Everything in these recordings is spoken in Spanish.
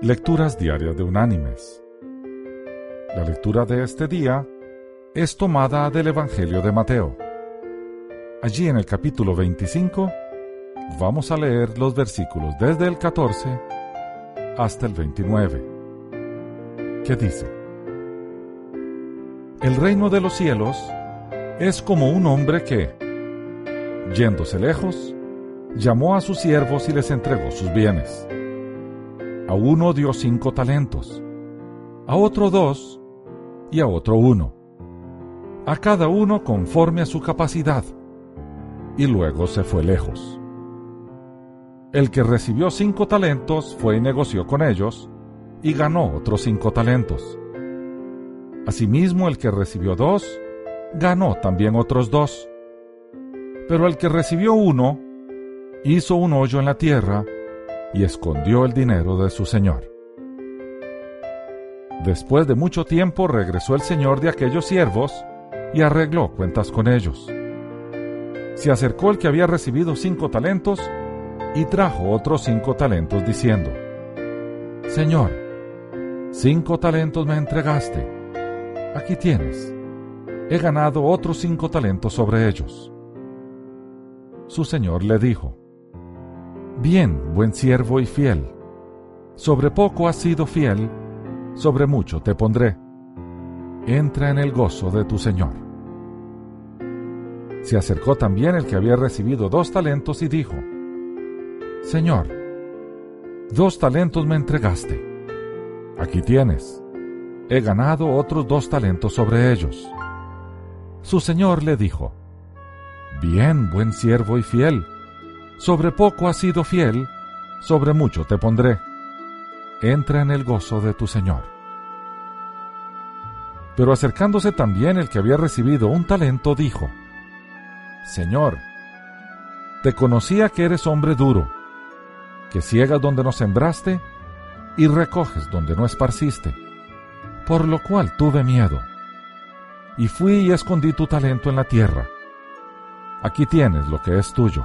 Lecturas Diarias de Unánimes. La lectura de este día es tomada del Evangelio de Mateo. Allí en el capítulo 25 vamos a leer los versículos desde el 14 hasta el 29, que dice, El reino de los cielos es como un hombre que, yéndose lejos, llamó a sus siervos y les entregó sus bienes. A uno dio cinco talentos, a otro dos y a otro uno, a cada uno conforme a su capacidad, y luego se fue lejos. El que recibió cinco talentos fue y negoció con ellos, y ganó otros cinco talentos. Asimismo, el que recibió dos, ganó también otros dos. Pero el que recibió uno, hizo un hoyo en la tierra y escondió el dinero de su señor. Después de mucho tiempo regresó el señor de aquellos siervos y arregló cuentas con ellos. Se acercó el que había recibido cinco talentos y trajo otros cinco talentos diciendo, Señor, cinco talentos me entregaste. Aquí tienes. He ganado otros cinco talentos sobre ellos. Su señor le dijo, Bien, buen siervo y fiel. Sobre poco has sido fiel, sobre mucho te pondré. Entra en el gozo de tu Señor. Se acercó también el que había recibido dos talentos y dijo, Señor, dos talentos me entregaste. Aquí tienes. He ganado otros dos talentos sobre ellos. Su Señor le dijo, Bien, buen siervo y fiel sobre poco has sido fiel, sobre mucho te pondré. Entra en el gozo de tu Señor. Pero acercándose también el que había recibido un talento, dijo, Señor, te conocía que eres hombre duro, que ciegas donde no sembraste y recoges donde no esparciste, por lo cual tuve miedo. Y fui y escondí tu talento en la tierra. Aquí tienes lo que es tuyo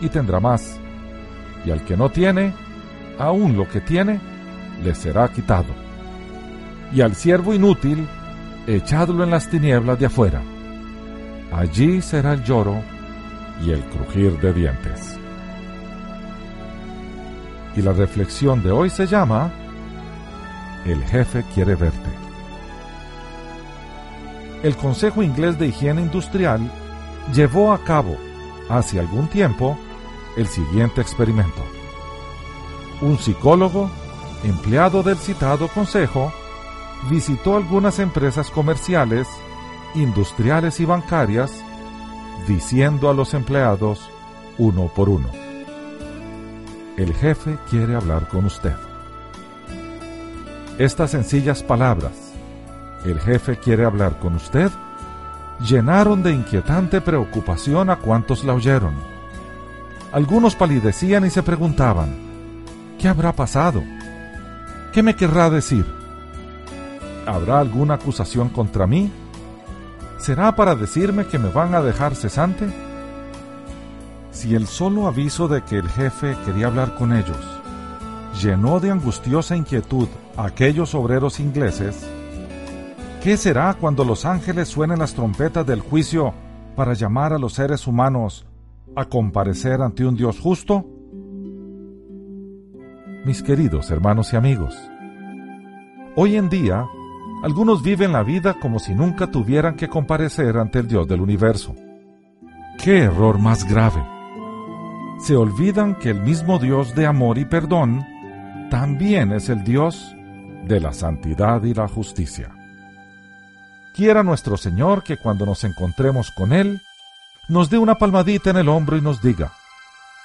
y tendrá más. Y al que no tiene, aún lo que tiene, le será quitado. Y al siervo inútil, echadlo en las tinieblas de afuera. Allí será el lloro y el crujir de dientes. Y la reflexión de hoy se llama El jefe quiere verte. El Consejo Inglés de Higiene Industrial llevó a cabo hace algún tiempo el siguiente experimento. Un psicólogo, empleado del citado consejo, visitó algunas empresas comerciales, industriales y bancarias, diciendo a los empleados uno por uno, el jefe quiere hablar con usted. Estas sencillas palabras, el jefe quiere hablar con usted, llenaron de inquietante preocupación a cuantos la oyeron algunos palidecían y se preguntaban, ¿qué habrá pasado? ¿Qué me querrá decir? ¿Habrá alguna acusación contra mí? ¿Será para decirme que me van a dejar cesante? Si el solo aviso de que el jefe quería hablar con ellos llenó de angustiosa inquietud a aquellos obreros ingleses, ¿qué será cuando los ángeles suenen las trompetas del juicio para llamar a los seres humanos a comparecer ante un Dios justo? Mis queridos hermanos y amigos, hoy en día algunos viven la vida como si nunca tuvieran que comparecer ante el Dios del universo. ¡Qué error más grave! Se olvidan que el mismo Dios de amor y perdón también es el Dios de la santidad y la justicia. Quiera nuestro Señor que cuando nos encontremos con Él, nos dé una palmadita en el hombro y nos diga,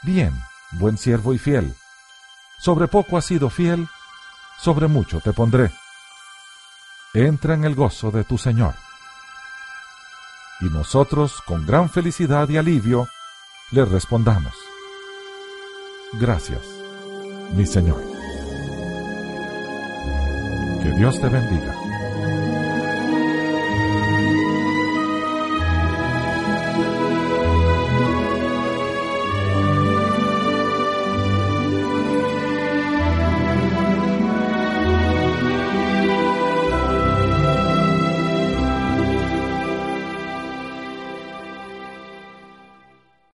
bien, buen siervo y fiel, Sobre poco has sido fiel, sobre mucho te pondré. Entra en el gozo de tu Señor. Y nosotros, con gran felicidad y alivio, le respondamos. Gracias, mi Señor. Que Dios te bendiga.